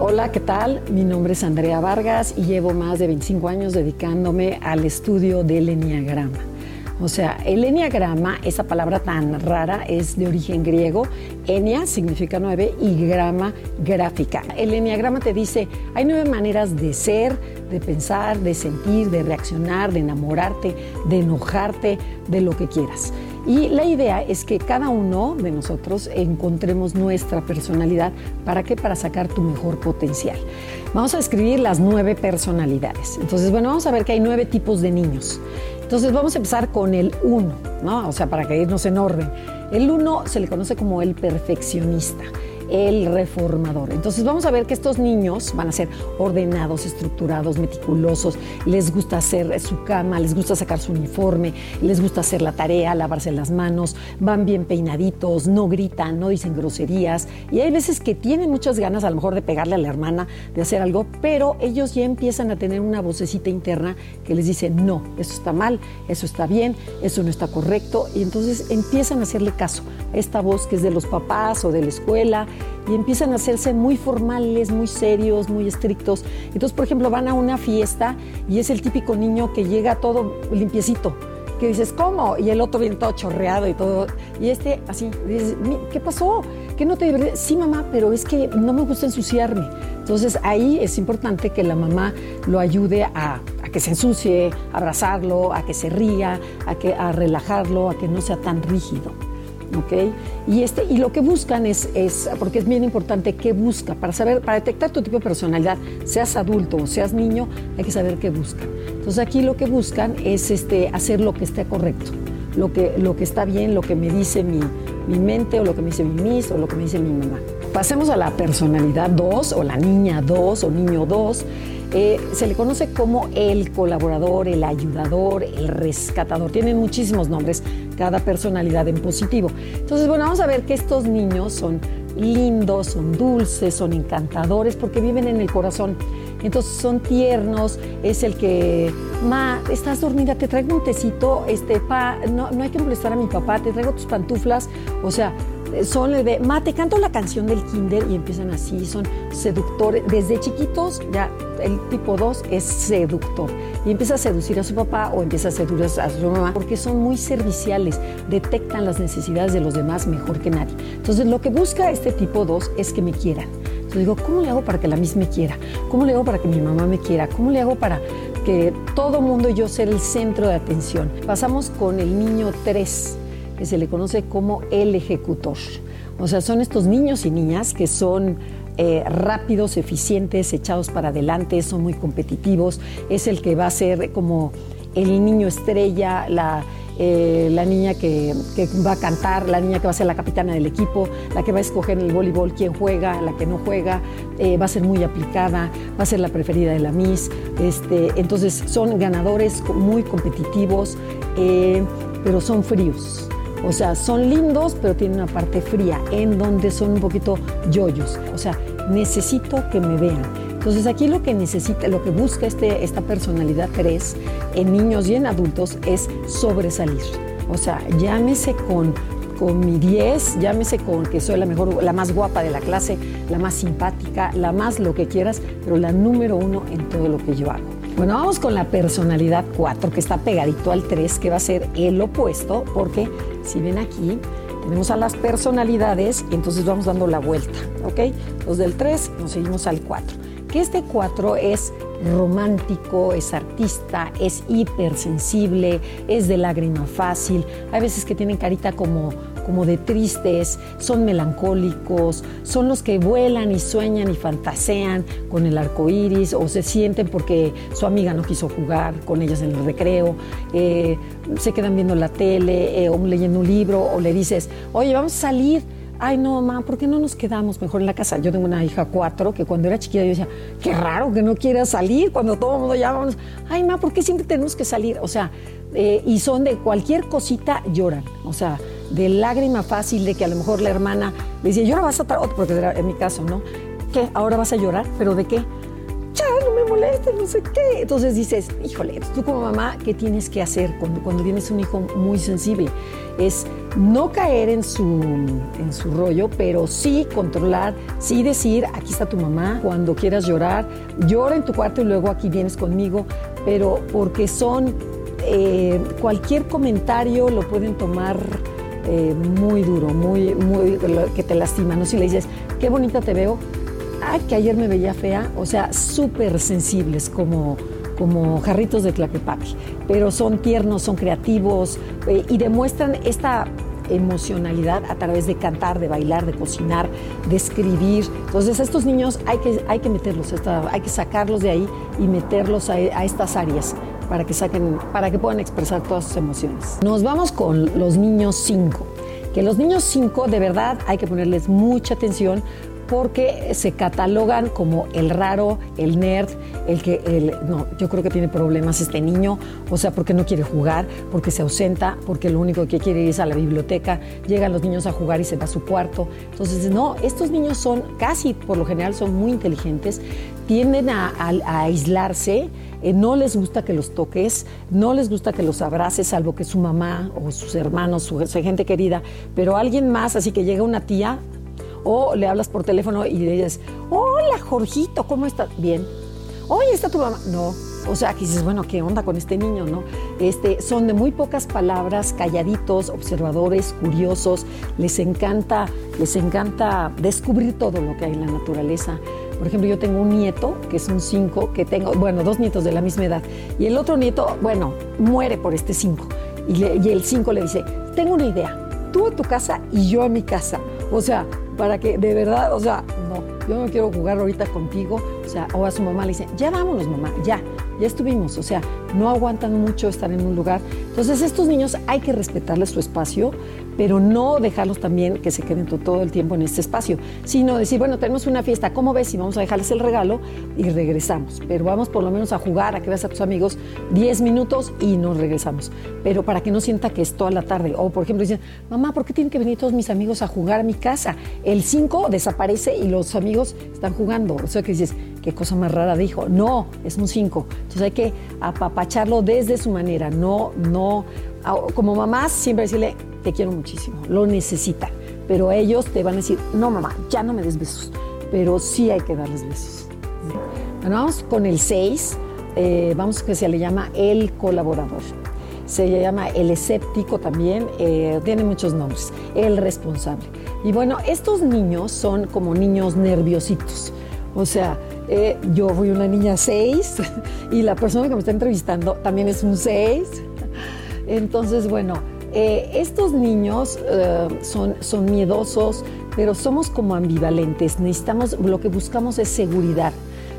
Hola, ¿qué tal? Mi nombre es Andrea Vargas y llevo más de 25 años dedicándome al estudio del Enneagrama. O sea, el Enneagrama, esa palabra tan rara, es de origen griego. Enia significa nueve y grama, gráfica. El Enneagrama te dice, hay nueve maneras de ser, de pensar, de sentir, de reaccionar, de enamorarte, de enojarte, de lo que quieras. Y la idea es que cada uno de nosotros encontremos nuestra personalidad. ¿Para qué? Para sacar tu mejor potencial. Vamos a escribir las nueve personalidades. Entonces, bueno, vamos a ver que hay nueve tipos de niños. Entonces, vamos a empezar con el uno, ¿no? O sea, para que irnos en orden. El uno se le conoce como el perfeccionista el reformador. Entonces vamos a ver que estos niños van a ser ordenados, estructurados, meticulosos, les gusta hacer su cama, les gusta sacar su uniforme, les gusta hacer la tarea, lavarse las manos, van bien peinaditos, no gritan, no dicen groserías. Y hay veces que tienen muchas ganas a lo mejor de pegarle a la hermana, de hacer algo, pero ellos ya empiezan a tener una vocecita interna que les dice, no, eso está mal, eso está bien, eso no está correcto y entonces empiezan a hacerle caso a esta voz que es de los papás o de la escuela y empiezan a hacerse muy formales, muy serios, muy estrictos. Entonces, por ejemplo, van a una fiesta y es el típico niño que llega todo limpiecito que dices, ¿cómo? Y el otro viene todo chorreado y todo. Y este así, dices, ¿qué pasó? ¿Qué no te? Sí, mamá, pero es que no me gusta ensuciarme. Entonces ahí es importante que la mamá lo ayude a, a que se ensucie, a abrazarlo, a que se ría, a, que, a relajarlo, a que no sea tan rígido. ¿Ok? Y, este, y lo que buscan es, es, porque es bien importante qué busca, para saber, para detectar tu tipo de personalidad, seas adulto o seas niño, hay que saber qué busca. Entonces aquí lo que buscan es este, hacer lo que esté correcto, lo que, lo que está bien, lo que me dice mi, mi mente o lo que me dice mi mis o lo que me dice mi mamá. Pasemos a la personalidad 2 o la niña 2 o niño 2. Eh, se le conoce como el colaborador, el ayudador, el rescatador. Tienen muchísimos nombres, cada personalidad en positivo. Entonces, bueno, vamos a ver que estos niños son lindos, son dulces, son encantadores porque viven en el corazón. Entonces son tiernos, es el que, ma, estás dormida, te traigo un tecito, este, pa, no, no hay que molestar a mi papá, te traigo tus pantuflas, o sea, son de, ma, te canto la canción del kinder y empiezan así, son seductores. Desde chiquitos, ya el tipo 2 es seductor y empieza a seducir a su papá o empieza a seducir a su mamá porque son muy serviciales, detectan las necesidades de los demás mejor que nadie. Entonces, lo que busca este tipo 2 es que me quieran. Entonces digo, ¿cómo le hago para que la misma me quiera? ¿Cómo le hago para que mi mamá me quiera? ¿Cómo le hago para que todo mundo yo ser el centro de atención? Pasamos con el niño 3 que se le conoce como el ejecutor. O sea, son estos niños y niñas que son eh, rápidos, eficientes, echados para adelante, son muy competitivos. Es el que va a ser como el niño estrella, la, eh, la niña que, va a cantar, la niña que va a ser la capitana del equipo, la que va a escoger en el voleibol quién juega, la que no juega, eh, va a ser muy aplicada, va a ser la preferida de la Miss. Este, entonces son ganadores muy competitivos, pero son fríos. O sea, son lindos, pero tienen una parte fría, en donde son un poquito yoyos. O sea, necesito que me vean. Entonces aquí lo que necesita, lo que busca este, esta personalidad 3 en niños y en adultos es sobresalir. O sea, llámese con, con mi 10, llámese con que soy la mejor, la más guapa de la clase, la más simpática, la más lo que quieras, pero la número uno en todo lo que yo hago. Bueno, vamos con la personalidad 4, que está pegadito al 3, que va a ser el opuesto, porque si ven aquí, tenemos a las personalidades y entonces vamos dando la vuelta, ¿ok? Los del 3 nos seguimos al 4. Que este 4 es romántico, es artista, es hipersensible, es de lágrima fácil. Hay veces que tienen carita como como de tristes, son melancólicos, son los que vuelan y sueñan y fantasean con el arco iris o se sienten porque su amiga no quiso jugar con ellas en el recreo, eh, se quedan viendo la tele eh, o leyendo un libro o le dices, oye, vamos a salir. Ay, no, mamá, ¿por qué no nos quedamos mejor en la casa? Yo tengo una hija cuatro que cuando era chiquita yo decía, qué raro que no quiera salir cuando todo el mundo ya vamos. Ay, mamá, ¿por qué siempre tenemos que salir? O sea, eh, y son de cualquier cosita lloran. O sea, de lágrima fácil de que a lo mejor la hermana le dice, ahora vas a porque en mi caso, ¿no? ¿Qué? ¿Ahora vas a llorar? ¿Pero de qué? Ya, no me molestes, no sé qué. Entonces dices, híjole, tú como mamá, ¿qué tienes que hacer cuando, cuando tienes un hijo muy sensible? Es no caer en su, en su rollo, pero sí controlar, sí decir, aquí está tu mamá, cuando quieras llorar, llora en tu cuarto y luego aquí vienes conmigo, pero porque son, eh, cualquier comentario lo pueden tomar eh, muy duro, muy, muy, que te lastima, ¿no? Si le dices, qué bonita te veo, ay, que ayer me veía fea, o sea, súper sensibles como como jarritos de tlaquepaque, pero son tiernos, son creativos eh, y demuestran esta emocionalidad a través de cantar, de bailar, de cocinar, de escribir. Entonces estos niños hay que, hay que meterlos, hay que sacarlos de ahí y meterlos a, a estas áreas para que, saquen, para que puedan expresar todas sus emociones. Nos vamos con los niños 5 que los niños 5 de verdad hay que ponerles mucha atención porque se catalogan como el raro, el nerd, el que, el, no, yo creo que tiene problemas este niño, o sea, porque no quiere jugar, porque se ausenta, porque lo único que quiere es a la biblioteca, llegan los niños a jugar y se va a su cuarto. Entonces, no, estos niños son casi, por lo general, son muy inteligentes, tienden a, aislarse, eh, no les gusta que los toques, no les gusta que los abraces, salvo que su mamá o sus hermanos, su gente querida, pero alguien más, así que llega una tía, o le hablas por teléfono y le dices, hola Jorgito, ¿cómo estás? Bien. Oye, ¿está tu mamá? No. O sea, que dices, bueno, ¿qué onda con este niño, no? Este, son de muy pocas palabras, calladitos, observadores, curiosos, les encanta, les encanta descubrir todo lo que hay en la naturaleza. Por ejemplo, yo tengo un nieto, que es un 5, que tengo, bueno, dos nietos de la misma edad, y el otro nieto, bueno, muere por este 5. Y, y el 5 le dice, tengo una idea, tú a tu casa y yo a mi casa. O sea, para que de verdad, o sea, no, yo no quiero jugar ahorita contigo, o sea, o a su mamá le dice, ya vámonos mamá, ya, ya estuvimos, o sea, no aguantan mucho estar en un lugar. Entonces, estos niños hay que respetarles su espacio, pero no dejarlos también que se queden todo el tiempo en este espacio, sino decir, bueno, tenemos una fiesta, ¿cómo ves? Y vamos a dejarles el regalo y regresamos. Pero vamos por lo menos a jugar, a que veas a tus amigos 10 minutos y nos regresamos. Pero para que no sienta que es toda la tarde. O, por ejemplo, dicen, mamá, ¿por qué tienen que venir todos mis amigos a jugar a mi casa? El 5 desaparece y los amigos están jugando. O sea que dices, qué cosa más rara dijo. No, es un 5. Entonces hay que apapacharlo desde su manera, no, no, como mamás siempre decirle, te quiero muchísimo, lo necesita. Pero ellos te van a decir, no mamá, ya no me des besos. Pero sí hay que darles besos. Bueno, vamos con el 6, eh, vamos que se le llama el colaborador. Se llama el escéptico también, eh, tiene muchos nombres, el responsable. Y bueno, estos niños son como niños nerviositos. O sea, eh, yo fui una niña 6 y la persona que me está entrevistando también es un 6. Entonces, bueno, eh, estos niños eh, son, son miedosos, pero somos como ambivalentes. Necesitamos, lo que buscamos es seguridad.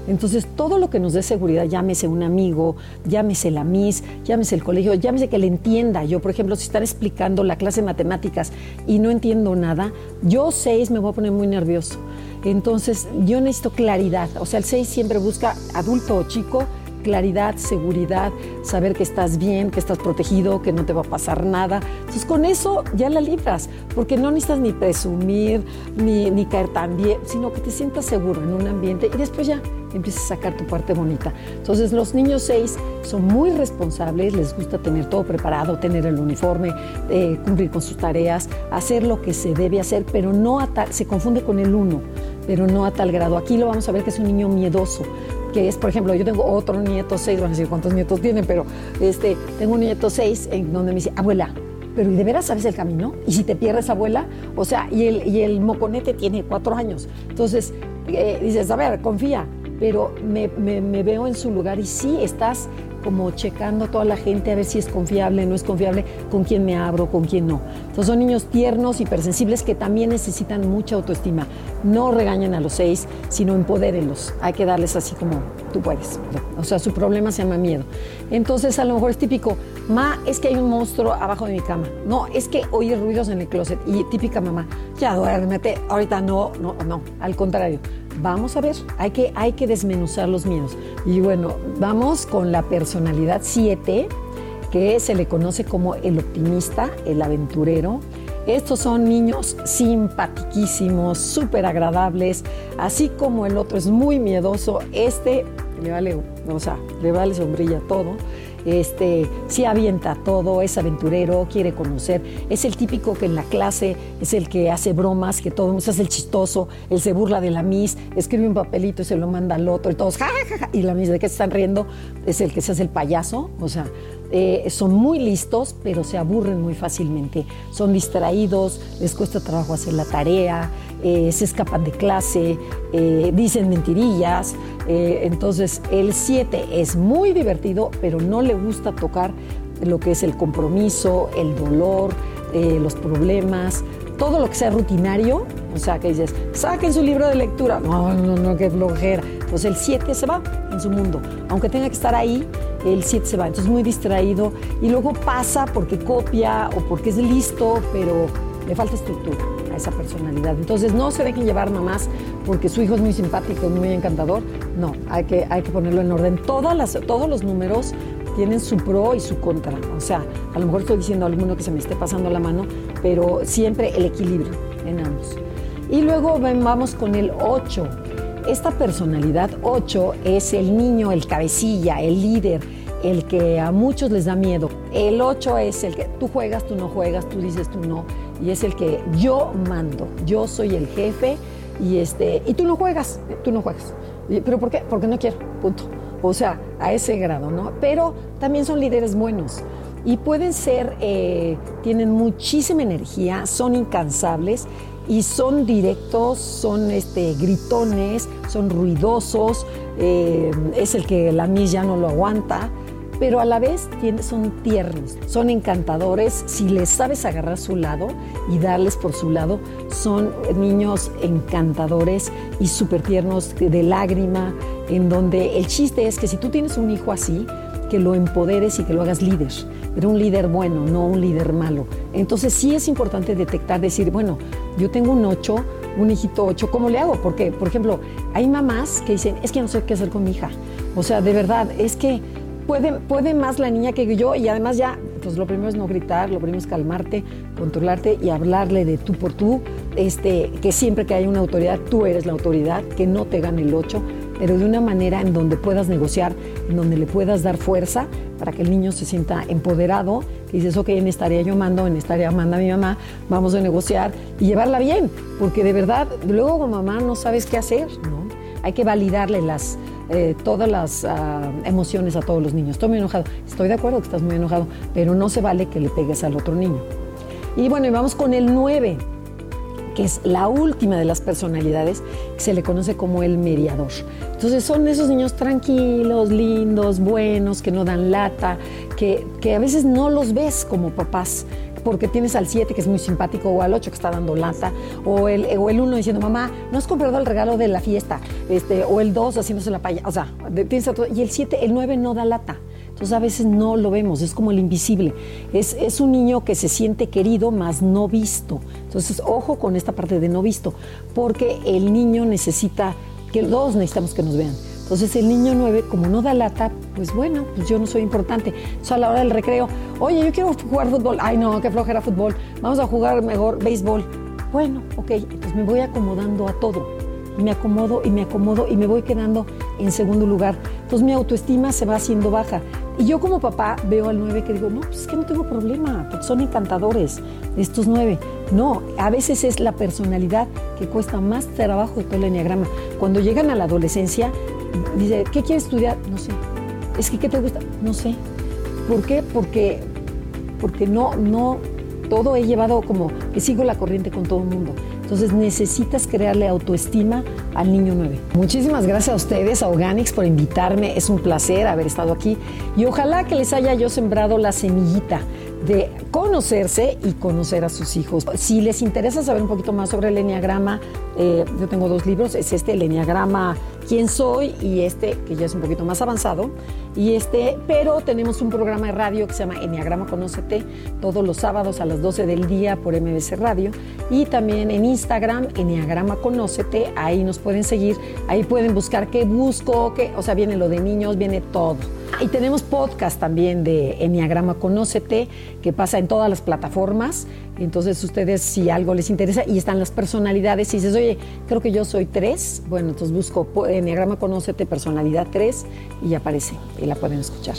Entonces, todo lo que nos dé seguridad, llámese un amigo, llámese la MIS, llámese el colegio, llámese que le entienda. Yo, por ejemplo, si están explicando la clase de matemáticas y no entiendo nada, yo seis me voy a poner muy nervioso. Entonces, yo necesito claridad. O sea, el seis siempre busca adulto o chico claridad, seguridad, saber que estás bien, que estás protegido, que no te va a pasar nada. Entonces con eso ya la libras, porque no necesitas ni presumir, ni, ni caer tan bien, sino que te sientas seguro en un ambiente y después ya empiezas a sacar tu parte bonita. Entonces los niños 6 son muy responsables, les gusta tener todo preparado, tener el uniforme, eh, cumplir con sus tareas, hacer lo que se debe hacer, pero no a tal, se confunde con el 1, pero no a tal grado. Aquí lo vamos a ver que es un niño miedoso, que es, por ejemplo, yo tengo otro nieto seis, van a decir cuántos nietos tienen, pero este, tengo un nieto seis en donde me dice, abuela, pero ¿y de veras sabes el camino? ¿Y si te pierdes, abuela? O sea, y el, y el moconete tiene cuatro años. Entonces, eh, dices, a ver, confía, pero me, me, veo en su lugar y sí, estás como checando a toda la gente a ver si es confiable, no es confiable, con quién me abro, con quién no. Entonces son niños tiernos, hipersensibles que también necesitan mucha autoestima. No regañen a los seis, sino empodérenlos. Hay que darles así como tú puedes. O sea, su problema se llama miedo. Entonces a lo mejor es típico, ma, es que hay un monstruo abajo de mi cama. No, es que oye ruidos en el closet. Y típica mamá, ya duérmete, ahorita no, no, no, al contrario vamos a ver, hay que, hay que desmenuzar los miedos. Y bueno, vamos con la personalidad 7, que se le conoce como el optimista, el aventurero. Estos son niños simpatiquísimos, súper agradables, así como el otro es muy miedoso, este le vale, o sea, le vale sombrilla todo. este, sí avienta todo, es aventurero, quiere conocer, es el típico que en la clase es el que hace bromas, que todo se hace el chistoso, él se burla de la Miss, escribe un papelito y se lo manda al otro y todos, ja, ja, ja, y la Miss de qué se están riendo, es el que se hace el payaso, o sea, eh, son muy listos, pero se aburren muy fácilmente. Son distraídos, les cuesta trabajo hacer la tarea, eh, se escapan de clase, eh, dicen mentirillas. entonces, el 7 es muy divertido, pero no le gusta tocar lo que es el compromiso, el dolor, los problemas, todo lo que sea rutinario. O sea, que dices, saquen su libro de lectura. No, no, no, qué flojera. Pues el 7 se va en su mundo. Aunque tenga que estar ahí, el 7 se va. Entonces muy distraído y luego pasa porque copia o porque es listo, pero le falta estructura a esa personalidad. Entonces no se dejen llevar nomás porque su hijo es muy simpático, muy encantador. No, hay que, hay que ponerlo en orden. Todas todos los números tienen su pro y su contra. O sea, a lo mejor estoy diciendo alguno que se me esté pasando la mano, pero siempre el equilibrio en ambos. Y luego vamos con el 8 esta personalidad 8 es el niño, el cabecilla, el líder, el que a muchos les da miedo. El 8 es el que tú juegas, tú no juegas, tú dices, tú no. Y es el que yo mando, yo soy el jefe y, este, y tú no juegas, tú no juegas. ¿Pero por qué? Porque no quiero, punto. O sea, a ese grado, ¿no? Pero también son líderes buenos y pueden ser, eh, tienen muchísima energía, son incansables y son directos, son este, gritones, son ruidosos, eh, es el que la milla no lo aguanta, pero a la vez son tiernos, son encantadores. Si les sabes agarrar su lado y darles por su lado, son niños encantadores y súper tiernos, de lágrima, en donde el chiste es que si tú tienes un hijo así, que lo empoderes y que lo hagas líder, pero un líder bueno, no un líder malo. Entonces sí es importante detectar, decir, bueno, yo tengo un 8, un hijito 8, ¿cómo le hago? Porque, por ejemplo, hay mamás que dicen, es que no sé qué hacer con mi hija. O sea, de verdad, es que puede, puede más la niña que yo y además ya, pues lo primero es no gritar, lo primero es calmarte, controlarte y hablarle de tú por tú, este, que siempre que hay una autoridad, tú eres la autoridad, que no te gane el 8 pero de una manera en donde puedas negociar, en donde le puedas dar fuerza para que el niño se sienta empoderado, que dices, ok, en esta área yo mando, en esta área manda mi mamá, vamos a negociar y llevarla bien, porque de verdad, luego como mamá no sabes qué hacer, ¿no? Hay que validarle las, eh, todas las ah, emociones a todos los niños. Estoy muy enojado, estoy de acuerdo que estás muy enojado, pero no se vale que le pegues al otro niño. Y bueno, y vamos con el 9 que es la última de las personalidades, que se le conoce como el mediador. Entonces son esos niños tranquilos, lindos, buenos, que no dan lata, que, que a veces no los ves como papás, porque tienes al 7 que es muy simpático o al 8 que está dando lata o el, o el 1 diciendo mamá no has comprado el regalo de la fiesta este, o el 2 haciéndose la paya o sea tienes y el 7 el 9 no da lata entonces a veces no lo vemos, es como el invisible. Es, es un niño que se siente querido, mas no visto. Entonces, ojo con esta parte de no visto, porque el niño necesita, que los dos necesitamos que nos vean. Entonces el niño 9, como no da lata, pues bueno, pues yo no soy importante. Entonces a la hora del recreo, oye, yo quiero jugar fútbol. Ay, no, qué flojera fútbol. Vamos a jugar mejor béisbol. Bueno, ok, pues me voy acomodando a todo me acomodo y me acomodo y me voy quedando en segundo lugar. Entonces mi autoestima se va haciendo baja. Y yo como papá veo al 9 que digo, no, pues es que no tengo problema, porque son encantadores estos nueve. No, a veces es la personalidad que cuesta más trabajo de todo el enneagrama. Cuando llegan a la adolescencia, dice, ¿qué quieres estudiar? No sé. Es que, ¿qué te gusta? No sé. ¿Por qué? Porque, porque no, no, todo he llevado como que sigo la corriente con todo el mundo. Entonces necesitas crearle autoestima al niño 9. Muchísimas gracias a ustedes, a Organics, por invitarme. Es un placer haber estado aquí y ojalá que les haya yo sembrado la semillita de conocerse y conocer a sus hijos. Si les interesa saber un poquito más sobre el Enneagrama, eh, yo tengo dos libros, es este, el Enneagrama quién soy y este que ya es un poquito más avanzado y este pero tenemos un programa de radio que se llama Enneagrama Conócete todos los sábados a las 12 del día por MBC Radio y también en Instagram Enneagrama Conócete ahí nos pueden seguir ahí pueden buscar qué busco qué o sea viene lo de niños viene todo y tenemos podcast también de Enneagrama Conócete que pasa en todas las plataformas entonces ustedes si algo les interesa y están las personalidades y dices, oye, creo que yo soy tres, bueno, entonces busco Enneagrama Conócete Personalidad 3 y aparece y la pueden escuchar.